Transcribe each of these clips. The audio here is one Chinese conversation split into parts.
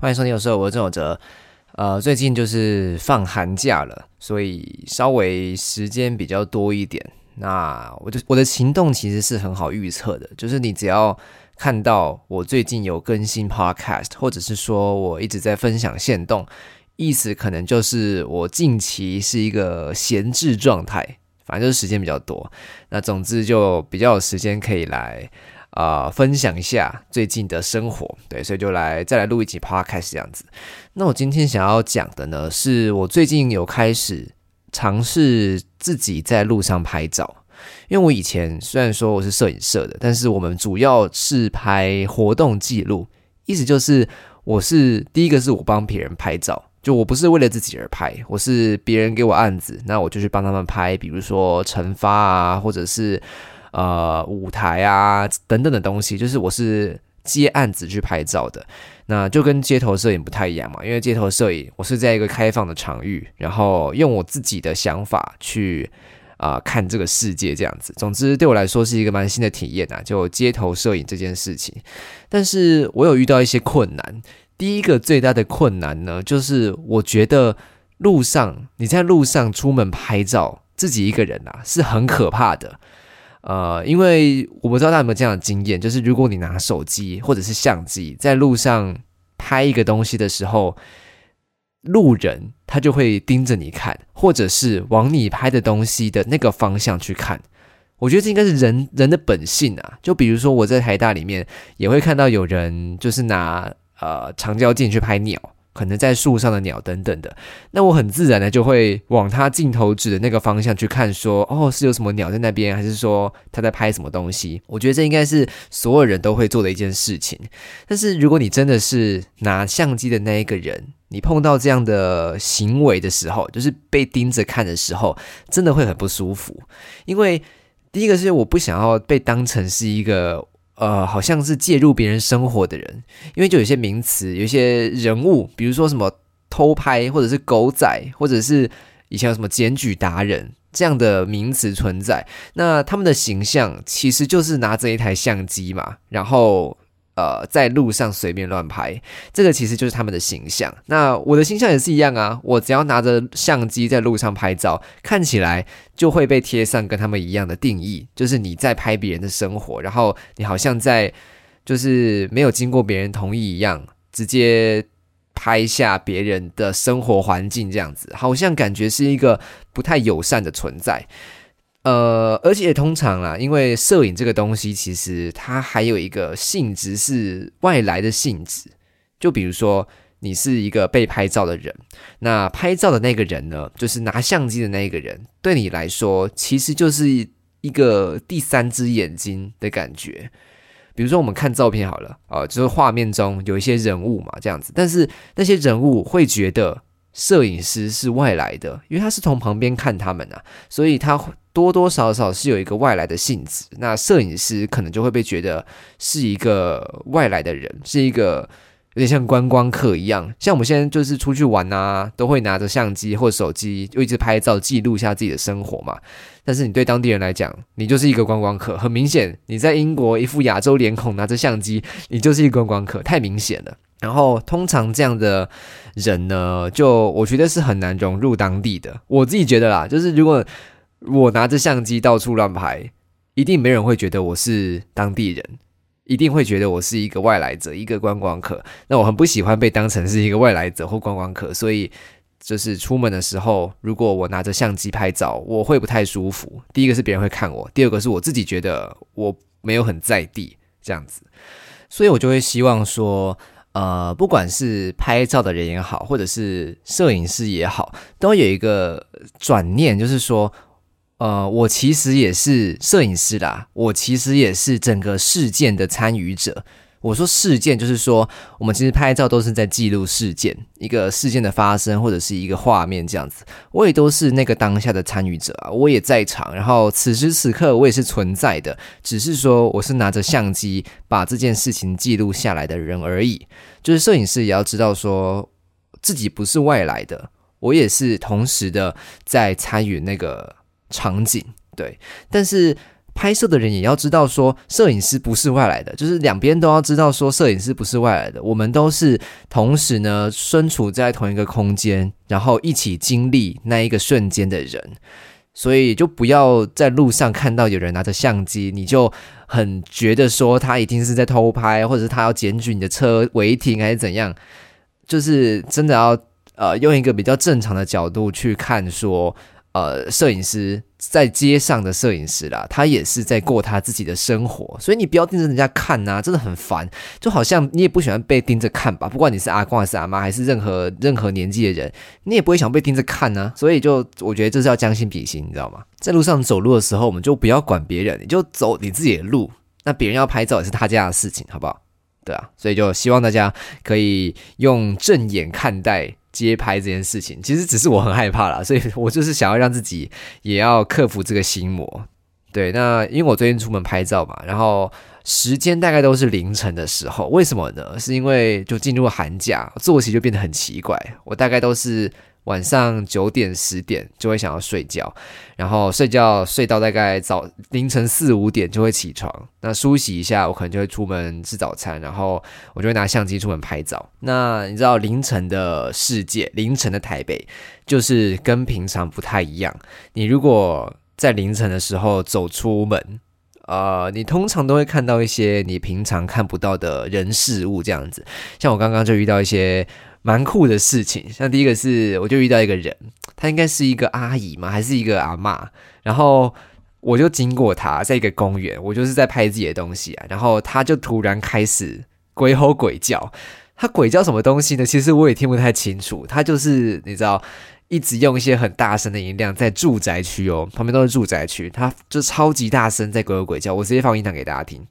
欢迎收听，有时候我是郑有哲。呃，最近就是放寒假了，所以稍微时间比较多一点。那我就我的行动其实是很好预测的，就是你只要看到我最近有更新 Podcast，或者是说我一直在分享线动，意思可能就是我近期是一个闲置状态，反正就是时间比较多。那总之就比较有时间可以来。啊，分享一下最近的生活，对，所以就来再来录一集 podcast 这样子。那我今天想要讲的呢，是我最近有开始尝试自己在路上拍照。因为我以前虽然说我是摄影社的，但是我们主要是拍活动记录，意思就是我是第一个是我帮别人拍照，就我不是为了自己而拍，我是别人给我案子，那我就去帮他们拍，比如说成发啊，或者是。呃，舞台啊等等的东西，就是我是接案子去拍照的，那就跟街头摄影不太一样嘛。因为街头摄影，我是在一个开放的场域，然后用我自己的想法去啊看这个世界这样子。总之，对我来说是一个蛮新的体验啊，就街头摄影这件事情。但是我有遇到一些困难。第一个最大的困难呢，就是我觉得路上你在路上出门拍照，自己一个人啊，是很可怕的。呃，因为我不知道大家有没有这样的经验，就是如果你拿手机或者是相机在路上拍一个东西的时候，路人他就会盯着你看，或者是往你拍的东西的那个方向去看。我觉得这应该是人人的本性啊。就比如说我在台大里面也会看到有人就是拿呃长焦镜去拍鸟。可能在树上的鸟等等的，那我很自然的就会往他镜头指的那个方向去看，说哦是有什么鸟在那边，还是说他在拍什么东西？我觉得这应该是所有人都会做的一件事情。但是如果你真的是拿相机的那一个人，你碰到这样的行为的时候，就是被盯着看的时候，真的会很不舒服。因为第一个是我不想要被当成是一个。呃，好像是介入别人生活的人，因为就有些名词，有一些人物，比如说什么偷拍，或者是狗仔，或者是以前有什么检举达人这样的名词存在，那他们的形象其实就是拿着一台相机嘛，然后。呃，在路上随便乱拍，这个其实就是他们的形象。那我的形象也是一样啊，我只要拿着相机在路上拍照，看起来就会被贴上跟他们一样的定义，就是你在拍别人的生活，然后你好像在就是没有经过别人同意一样，直接拍下别人的生活环境这样子，好像感觉是一个不太友善的存在。呃，而且通常啦，因为摄影这个东西，其实它还有一个性质是外来的性质。就比如说，你是一个被拍照的人，那拍照的那个人呢，就是拿相机的那个人，对你来说，其实就是一个第三只眼睛的感觉。比如说，我们看照片好了，啊，就是画面中有一些人物嘛，这样子，但是那些人物会觉得摄影师是外来的，因为他是从旁边看他们啊，所以他。多多少少是有一个外来的性质，那摄影师可能就会被觉得是一个外来的人，是一个有点像观光客一样。像我们现在就是出去玩啊，都会拿着相机或手机，就一直拍照记录一下自己的生活嘛。但是你对当地人来讲，你就是一个观光客，很明显你在英国一副亚洲脸孔拿着相机，你就是一个观光客，太明显了。然后通常这样的人呢，就我觉得是很难融入当地的。我自己觉得啦，就是如果。我拿着相机到处乱拍，一定没人会觉得我是当地人，一定会觉得我是一个外来者，一个观光客。那我很不喜欢被当成是一个外来者或观光客，所以就是出门的时候，如果我拿着相机拍照，我会不太舒服。第一个是别人会看我，第二个是我自己觉得我没有很在地这样子，所以我就会希望说，呃，不管是拍照的人也好，或者是摄影师也好，都有一个转念，就是说。呃，我其实也是摄影师啦，我其实也是整个事件的参与者。我说事件，就是说我们其实拍照都是在记录事件，一个事件的发生或者是一个画面这样子。我也都是那个当下的参与者啊，我也在场，然后此时此刻我也是存在的，只是说我是拿着相机把这件事情记录下来的人而已。就是摄影师也要知道说自己不是外来的，我也是同时的在参与那个。场景对，但是拍摄的人也要知道说，摄影师不是外来的，就是两边都要知道说，摄影师不是外来的，我们都是同时呢身处在同一个空间，然后一起经历那一个瞬间的人。所以就不要在路上看到有人拿着相机，你就很觉得说他一定是在偷拍，或者是他要检举你的车违停还是怎样，就是真的要呃用一个比较正常的角度去看说。呃，摄影师在街上的摄影师啦，他也是在过他自己的生活，所以你不要盯着人家看呐，真的很烦。就好像你也不喜欢被盯着看吧，不管你是阿公还是阿妈，还是任何任何年纪的人，你也不会想被盯着看呢。所以就我觉得这是要将心比心，你知道吗？在路上走路的时候，我们就不要管别人，你就走你自己的路。那别人要拍照也是他家的事情，好不好？对啊，所以就希望大家可以用正眼看待。街拍这件事情，其实只是我很害怕啦，所以我就是想要让自己也要克服这个心魔。对，那因为我最近出门拍照嘛，然后时间大概都是凌晨的时候，为什么呢？是因为就进入寒假，作息就变得很奇怪，我大概都是。晚上九点十点就会想要睡觉，然后睡觉睡到大概早凌晨四五点就会起床。那梳洗一下，我可能就会出门吃早餐，然后我就会拿相机出门拍照。那你知道凌晨的世界，凌晨的台北就是跟平常不太一样。你如果在凌晨的时候走出门，呃，你通常都会看到一些你平常看不到的人事物这样子。像我刚刚就遇到一些。蛮酷的事情，像第一个是，我就遇到一个人，他应该是一个阿姨嘛，还是一个阿妈，然后我就经过他，在一个公园，我就是在拍自己的东西啊，然后他就突然开始鬼吼鬼叫，他鬼叫什么东西呢？其实我也听不太清楚，他就是你知道，一直用一些很大声的音量，在住宅区哦，旁边都是住宅区，他就超级大声在鬼吼鬼叫，我直接放音响给大家听。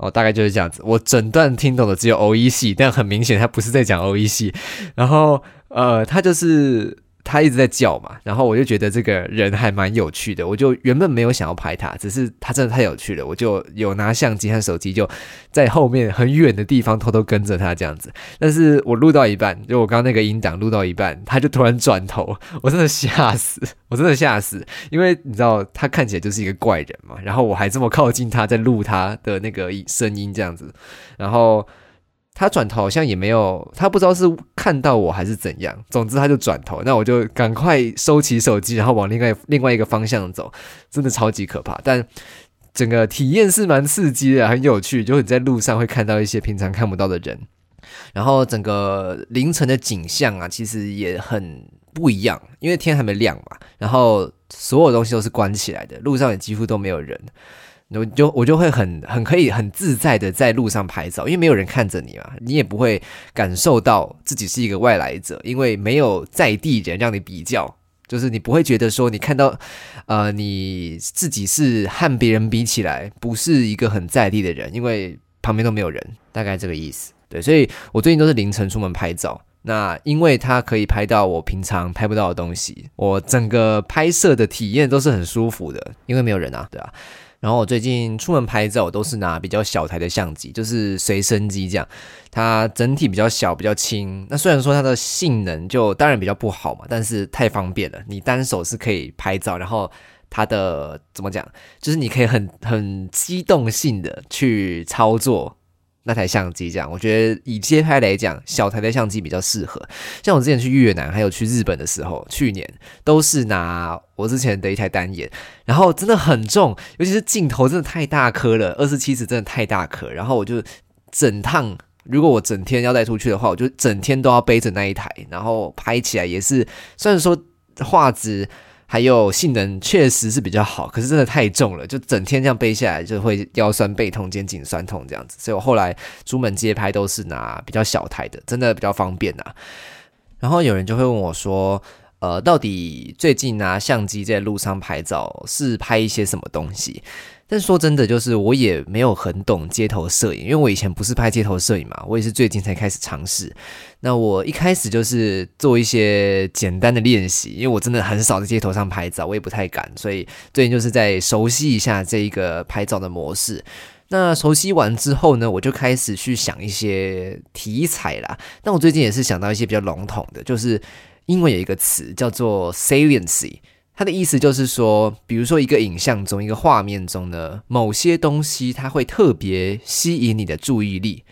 哦，大概就是这样子。我整段听懂的只有 O E 系，但很明显他不是在讲 O E 系。然后，呃，他就是。他一直在叫嘛，然后我就觉得这个人还蛮有趣的，我就原本没有想要拍他，只是他真的太有趣了，我就有拿相机和手机就在后面很远的地方偷偷跟着他这样子。但是我录到一半，就我刚刚那个音档录到一半，他就突然转头，我真的吓死，我真的吓死，因为你知道他看起来就是一个怪人嘛，然后我还这么靠近他在录他的那个声音这样子，然后。他转头好像也没有，他不知道是看到我还是怎样。总之他就转头，那我就赶快收起手机，然后往另外另外一个方向走。真的超级可怕，但整个体验是蛮刺激的，很有趣。就你在路上会看到一些平常看不到的人，然后整个凌晨的景象啊，其实也很不一样，因为天还没亮嘛。然后所有东西都是关起来的，路上也几乎都没有人。我就我就会很很可以很自在的在路上拍照，因为没有人看着你嘛，你也不会感受到自己是一个外来者，因为没有在地人让你比较，就是你不会觉得说你看到，呃，你自己是和别人比起来不是一个很在地的人，因为旁边都没有人，大概这个意思。对，所以我最近都是凌晨出门拍照，那因为它可以拍到我平常拍不到的东西，我整个拍摄的体验都是很舒服的，因为没有人啊，对啊。然后我最近出门拍照都是拿比较小台的相机，就是随身机这样，它整体比较小，比较轻。那虽然说它的性能就当然比较不好嘛，但是太方便了，你单手是可以拍照，然后它的怎么讲，就是你可以很很机动性的去操作。那台相机这样，我觉得以街拍来讲，小台的相机比较适合。像我之前去越南，还有去日本的时候，去年都是拿我之前的一台单眼，然后真的很重，尤其是镜头真的太大颗了，二十七尺真的太大颗。然后我就整趟，如果我整天要带出去的话，我就整天都要背着那一台，然后拍起来也是，虽然说画质。还有性能确实是比较好，可是真的太重了，就整天这样背下来就会腰酸背痛、肩颈酸痛这样子。所以我后来出门街拍都是拿比较小台的，真的比较方便呐。然后有人就会问我说：“呃，到底最近拿相机在路上拍照是拍一些什么东西？”但说真的，就是我也没有很懂街头摄影，因为我以前不是拍街头摄影嘛，我也是最近才开始尝试。那我一开始就是做一些简单的练习，因为我真的很少在街头上拍照，我也不太敢，所以最近就是在熟悉一下这一个拍照的模式。那熟悉完之后呢，我就开始去想一些题材啦。那我最近也是想到一些比较笼统的，就是英文有一个词叫做 saliency。它的意思就是说，比如说一个影像中、一个画面中呢，某些东西它会特别吸引你的注意力。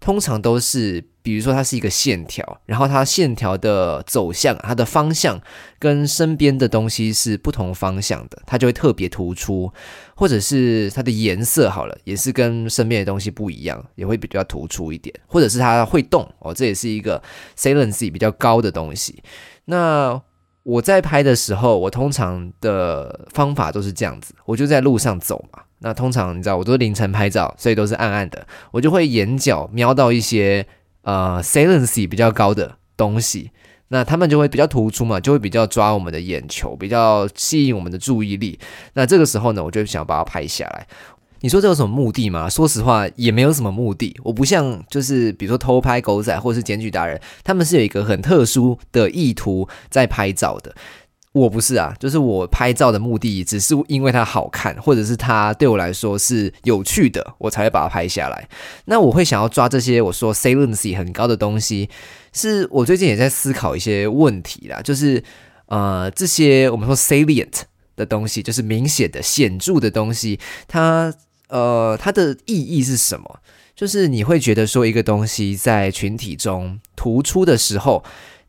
通常都是，比如说它是一个线条，然后它线条的走向、它的方向跟身边的东西是不同方向的，它就会特别突出；或者是它的颜色好了，也是跟身边的东西不一样，也会比较突出一点；或者是它会动哦，这也是一个 saliency 比较高的东西。那我在拍的时候，我通常的方法都是这样子，我就在路上走嘛。那通常你知道，我都凌晨拍照，所以都是暗暗的。我就会眼角瞄到一些呃，salency 比较高的东西，那他们就会比较突出嘛，就会比较抓我们的眼球，比较吸引我们的注意力。那这个时候呢，我就想把它拍下来。你说这有什么目的吗？说实话，也没有什么目的。我不像就是比如说偷拍狗仔或者是检举达人，他们是有一个很特殊的意图在拍照的。我不是啊，就是我拍照的目的只是因为它好看，或者是它对我来说是有趣的，我才会把它拍下来。那我会想要抓这些我说 saliency 很高的东西，是我最近也在思考一些问题啦，就是呃这些我们说 salient 的东西，就是明显的、显著的东西，它。呃，它的意义是什么？就是你会觉得说一个东西在群体中突出的时候，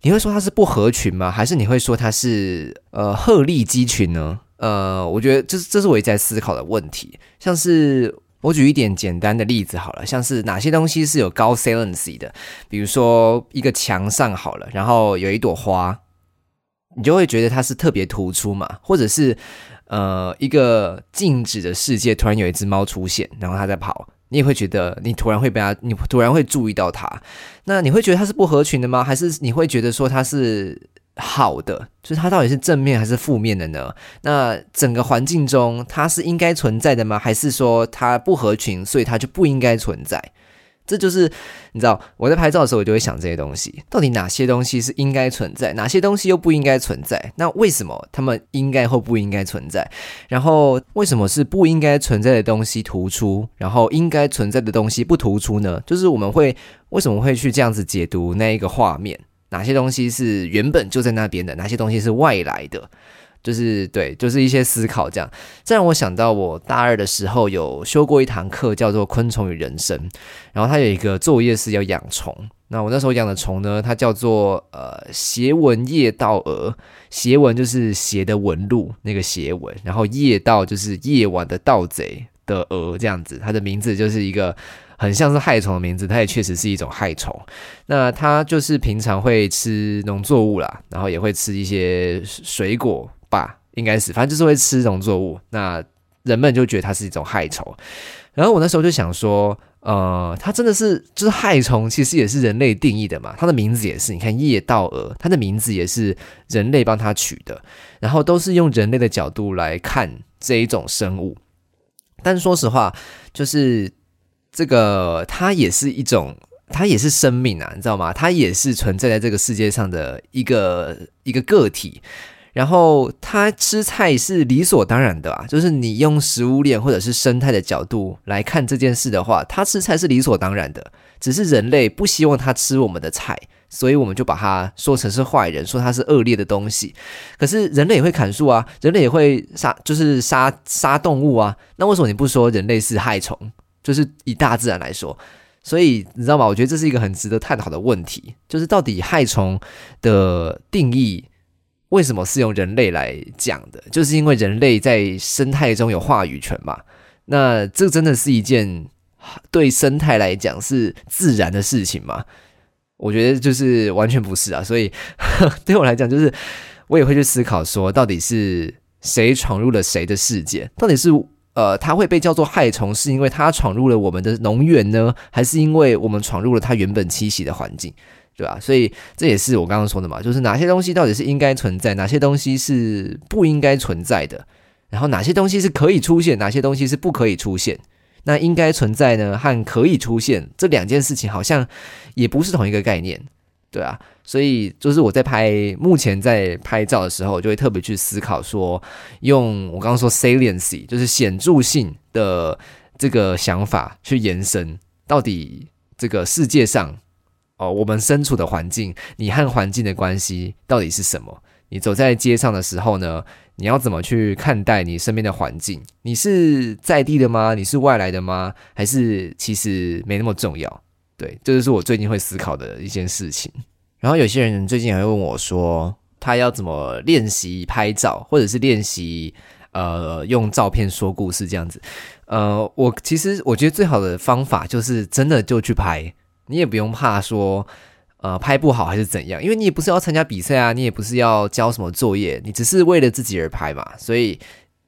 你会说它是不合群吗？还是你会说它是呃鹤立鸡群呢？呃，我觉得这是这是我一直在思考的问题。像是我举一点简单的例子好了，像是哪些东西是有高 salency 的？比如说一个墙上好了，然后有一朵花，你就会觉得它是特别突出嘛？或者是？呃，一个静止的世界，突然有一只猫出现，然后它在跑，你也会觉得你突然会被他，你突然会注意到他。那你会觉得他是不合群的吗？还是你会觉得说他是好的？就是他到底是正面还是负面的呢？那整个环境中他是应该存在的吗？还是说他不合群，所以他就不应该存在？这就是你知道，我在拍照的时候，我就会想这些东西，到底哪些东西是应该存在，哪些东西又不应该存在？那为什么他们应该或不应该存在？然后为什么是不应该存在的东西突出，然后应该存在的东西不突出呢？就是我们会为什么会去这样子解读那一个画面？哪些东西是原本就在那边的？哪些东西是外来的？就是对，就是一些思考这样，这让我想到我大二的时候有修过一堂课，叫做《昆虫与人生》，然后它有一个作业是要养虫。那我那时候养的虫呢，它叫做呃斜纹叶道蛾，斜纹就是斜的纹路那个斜纹，然后夜道就是夜晚的盗贼的蛾这样子，它的名字就是一个很像是害虫的名字，它也确实是一种害虫。那它就是平常会吃农作物啦，然后也会吃一些水果。吧，应该是，反正就是会吃农作物。那人们就觉得它是一种害虫。然后我那时候就想说，呃，它真的是就是害虫，其实也是人类定义的嘛。它的名字也是，你看夜道蛾，它的名字也是人类帮它取的。然后都是用人类的角度来看这一种生物。但说实话，就是这个它也是一种，它也是生命啊，你知道吗？它也是存在在这个世界上的一个一个个体。然后它吃菜是理所当然的啊，就是你用食物链或者是生态的角度来看这件事的话，它吃菜是理所当然的。只是人类不希望它吃我们的菜，所以我们就把它说成是坏人，说它是恶劣的东西。可是人类也会砍树啊，人类也会杀，就是杀杀动物啊。那为什么你不说人类是害虫？就是以大自然来说，所以你知道吗？我觉得这是一个很值得探讨的问题，就是到底害虫的定义。为什么是用人类来讲的？就是因为人类在生态中有话语权嘛。那这真的是一件对生态来讲是自然的事情吗？我觉得就是完全不是啊。所以 对我来讲，就是我也会去思考说，到底是谁闯入了谁的世界？到底是呃，它会被叫做害虫，是因为它闯入了我们的农园呢，还是因为我们闯入了它原本栖息的环境？对吧？所以这也是我刚刚说的嘛，就是哪些东西到底是应该存在，哪些东西是不应该存在的。然后哪些东西是可以出现，哪些东西是不可以出现。那应该存在呢和可以出现这两件事情好像也不是同一个概念，对啊。所以就是我在拍目前在拍照的时候，就会特别去思考说，用我刚刚说 saliency 就是显著性的这个想法去延伸，到底这个世界上哦，我们身处的环境，你和环境的关系到底是什么？你走在街上的时候呢，你要怎么去看待你身边的环境？你是在地的吗？你是外来的吗？还是其实没那么重要？对，这就是我最近会思考的一件事情。然后有些人最近还会问我说，他要怎么练习拍照，或者是练习呃用照片说故事这样子。呃，我其实我觉得最好的方法就是真的就去拍，你也不用怕说呃拍不好还是怎样，因为你也不是要参加比赛啊，你也不是要交什么作业，你只是为了自己而拍嘛。所以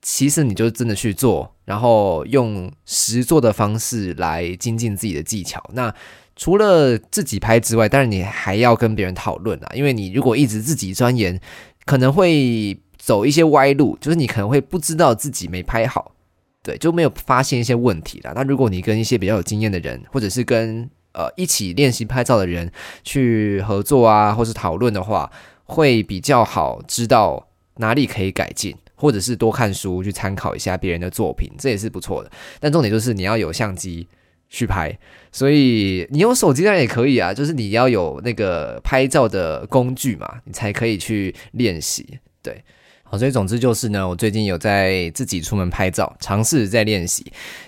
其实你就真的去做，然后用实做的方式来精进自己的技巧。那除了自己拍之外，当然你还要跟别人讨论啊，因为你如果一直自己钻研，可能会走一些歪路，就是你可能会不知道自己没拍好，对，就没有发现一些问题了。那如果你跟一些比较有经验的人，或者是跟呃一起练习拍照的人去合作啊，或是讨论的话，会比较好知道哪里可以改进，或者是多看书去参考一下别人的作品，这也是不错的。但重点就是你要有相机。去拍，所以你用手机当然也可以啊，就是你要有那个拍照的工具嘛，你才可以去练习。对，好，所以总之就是呢，我最近有在自己出门拍照，尝试在练习。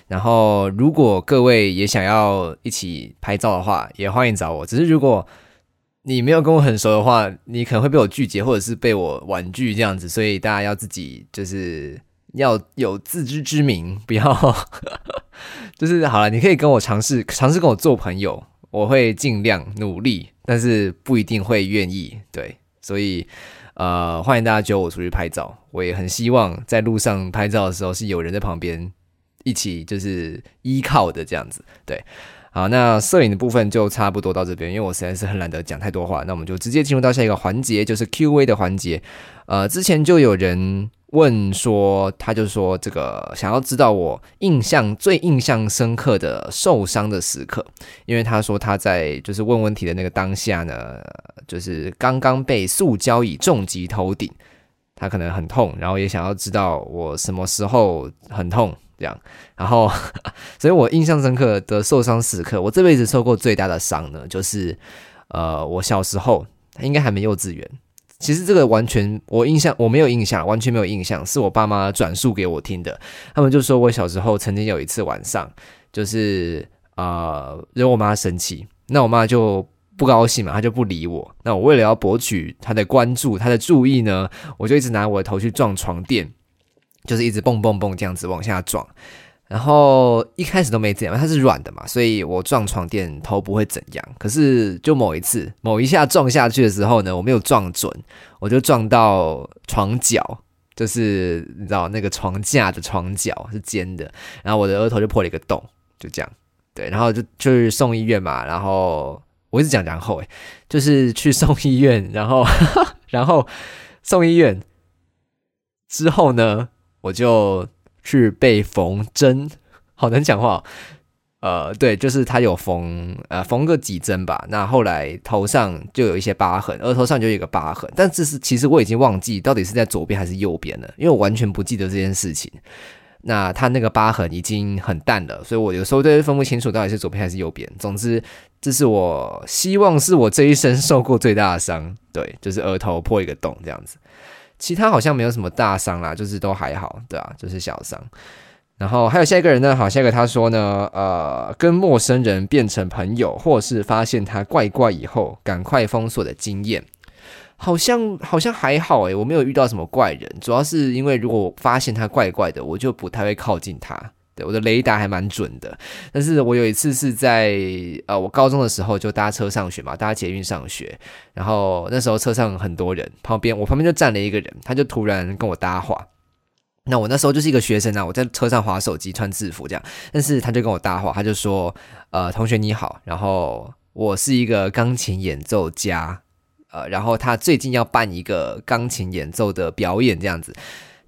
然后，如果各位也想要一起拍照的话，也欢迎找我。只是如果你没有跟我很熟的话，你可能会被我拒绝，或者是被我婉拒这样子，所以大家要自己就是要有自知之明，不要。就是好了，你可以跟我尝试尝试跟我做朋友，我会尽量努力，但是不一定会愿意。对，所以呃，欢迎大家揪我出去拍照，我也很希望在路上拍照的时候是有人在旁边一起就是依靠的这样子。对，好，那摄影的部分就差不多到这边，因为我实在是很懒得讲太多话，那我们就直接进入到下一个环节，就是 Q&A 的环节。呃，之前就有人。问说，他就说这个想要知道我印象最印象深刻的受伤的时刻，因为他说他在就是问问题的那个当下呢，就是刚刚被塑胶椅重击头顶，他可能很痛，然后也想要知道我什么时候很痛这样，然后 所以我印象深刻的受伤时刻，我这辈子受过最大的伤呢，就是呃我小时候应该还没幼稚园。其实这个完全我印象我没有印象，完全没有印象，是我爸妈转述给我听的。他们就说我小时候曾经有一次晚上，就是啊惹我妈生气，那我妈就不高兴嘛，她就不理我。那我为了要博取她的关注、她的注意呢，我就一直拿我的头去撞床垫，就是一直蹦蹦蹦这样子往下撞。然后一开始都没怎样，它是软的嘛，所以我撞床垫头不会怎样。可是就某一次，某一下撞下去的时候呢，我没有撞准，我就撞到床角，就是你知道那个床架的床角是尖的，然后我的额头就破了一个洞，就这样。对，然后就就是送医院嘛，然后我一直讲然后诶，就是去送医院，然后 然后送医院之后呢，我就。去被缝针，好难讲话。呃，对，就是他有缝，呃，缝个几针吧。那后来头上就有一些疤痕，额头上就有一个疤痕。但这是其实我已经忘记到底是在左边还是右边了，因为我完全不记得这件事情。那他那个疤痕已经很淡了，所以我有时候都分不清楚到底是左边还是右边。总之，这是我希望是我这一生受过最大的伤。对，就是额头破一个洞这样子。其他好像没有什么大伤啦，就是都还好，对啊，就是小伤。然后还有下一个人呢，好，下一个他说呢，呃，跟陌生人变成朋友，或是发现他怪怪以后，赶快封锁的经验，好像好像还好诶，我没有遇到什么怪人，主要是因为如果发现他怪怪的，我就不太会靠近他。我的雷达还蛮准的，但是我有一次是在呃，我高中的时候就搭车上学嘛，搭捷运上学，然后那时候车上很多人，旁边我旁边就站了一个人，他就突然跟我搭话，那我那时候就是一个学生啊，我在车上划手机穿制服这样，但是他就跟我搭话，他就说呃，同学你好，然后我是一个钢琴演奏家，呃，然后他最近要办一个钢琴演奏的表演这样子。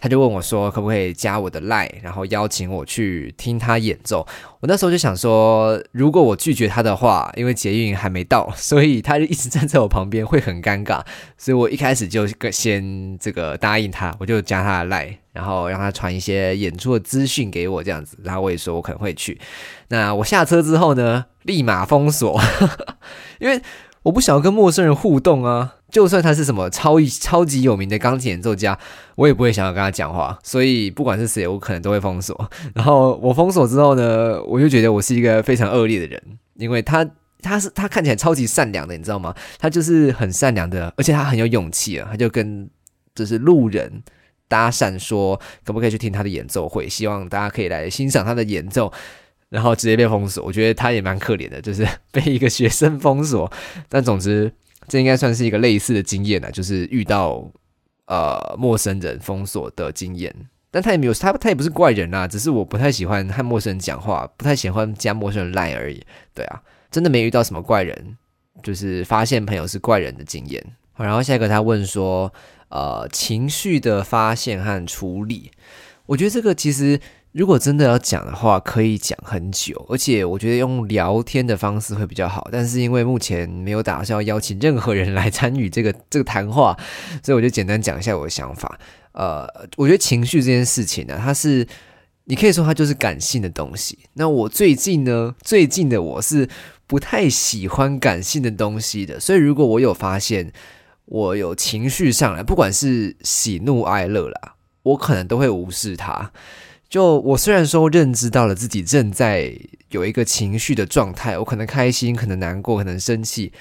他就问我说，可不可以加我的 line，然后邀请我去听他演奏。我那时候就想说，如果我拒绝他的话，因为捷运还没到，所以他就一直站在我旁边，会很尴尬。所以我一开始就先这个答应他，我就加他的 line，然后让他传一些演出的资讯给我，这样子。然后我也说我可能会去。那我下车之后呢，立马封锁，因为我不想要跟陌生人互动啊。就算他是什么超超级有名的钢琴演奏家，我也不会想要跟他讲话。所以不管是谁，我可能都会封锁。然后我封锁之后呢，我就觉得我是一个非常恶劣的人，因为他 他是他看起来超级善良的，你知道吗？他就是很善良的，而且他很有勇气啊。他就跟就是路人搭讪说，可不可以去听他的演奏会？希望大家可以来欣赏他的演奏。然后直接被封锁，我觉得他也蛮可怜的，就是被一个学生封锁。但总之。这应该算是一个类似的经验呢，就是遇到呃陌生人封锁的经验，但他也没有他他也不是怪人啊，只是我不太喜欢和陌生人讲话，不太喜欢加陌生人赖而已。对啊，真的没遇到什么怪人，就是发现朋友是怪人的经验。然后下一个他问说，呃，情绪的发现和处理，我觉得这个其实。如果真的要讲的话，可以讲很久，而且我觉得用聊天的方式会比较好。但是因为目前没有打算要邀请任何人来参与这个这个谈话，所以我就简单讲一下我的想法。呃，我觉得情绪这件事情呢，它是你可以说它就是感性的东西。那我 最近呢，最近的我是不太喜欢感性的东西的。所以如果我有发现我有情绪上来，不管是喜怒哀乐啦，我可能都会无视它。就我虽然说认知到了自己正在有一个情绪的状态，我可能开心，可能难过，可能生气，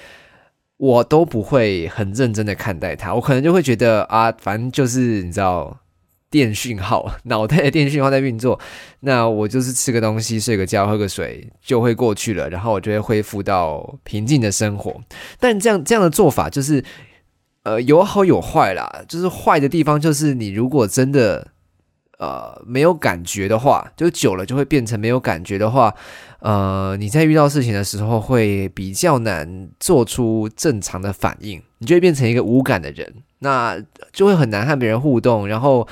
我都不会很认真的看待它。我可能就会觉得啊，反正就是你知道，电讯号，脑袋的电讯号在运作，那我就是吃个东西，睡个觉，喝个水就会过去了，然后我就会恢复到平静的生活。但这样这样的做法就是，呃，有好有坏啦。就是坏的地方就是你如果真的。呃，没有感觉的话，就久了就会变成没有感觉的话，呃，你在遇到事情的时候会比较难做出正常的反应，你就会变成一个无感的人，那就会很难和别人互动，然后，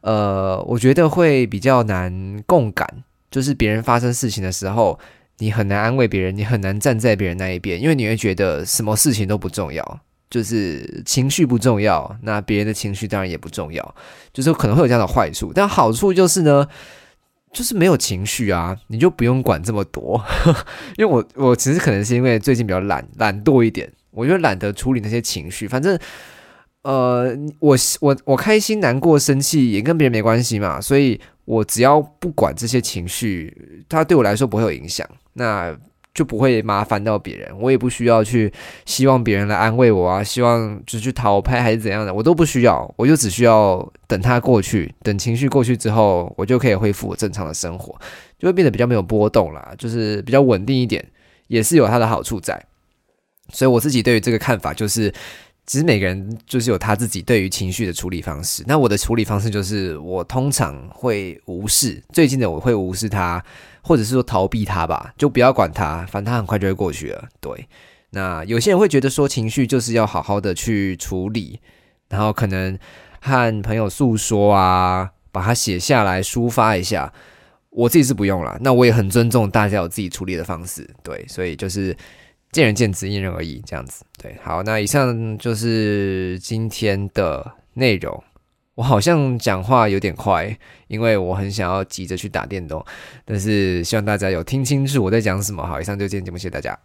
呃，我觉得会比较难共感，就是别人发生事情的时候，你很难安慰别人，你很难站在别人那一边，因为你会觉得什么事情都不重要。就是情绪不重要，那别人的情绪当然也不重要，就是可能会有这样的坏处，但好处就是呢，就是没有情绪啊，你就不用管这么多。因为我我其实可能是因为最近比较懒懒惰一点，我就懒得处理那些情绪，反正呃，我我我开心、难过、生气也跟别人没关系嘛，所以我只要不管这些情绪，它对我来说不会有影响。那就不会麻烦到别人，我也不需要去希望别人来安慰我啊，希望就去讨拍还是怎样的，我都不需要，我就只需要等他过去，等情绪过去之后，我就可以恢复我正常的生活，就会变得比较没有波动啦，就是比较稳定一点，也是有它的好处在。所以我自己对于这个看法就是，其实每个人就是有他自己对于情绪的处理方式。那我的处理方式就是，我通常会无视，最近的我会无视它。或者是说逃避他吧，就不要管他，反正他很快就会过去了。对，那有些人会觉得说情绪就是要好好的去处理，然后可能和朋友诉说啊，把它写下来抒发一下。我自己是不用了，那我也很尊重大家有自己处理的方式。对，所以就是见仁见智，因人而异这样子。对，好，那以上就是今天的内容。我好像讲话有点快，因为我很想要急着去打电动，但是希望大家有听清楚我在讲什么。好，以上就今天节目，谢谢大家。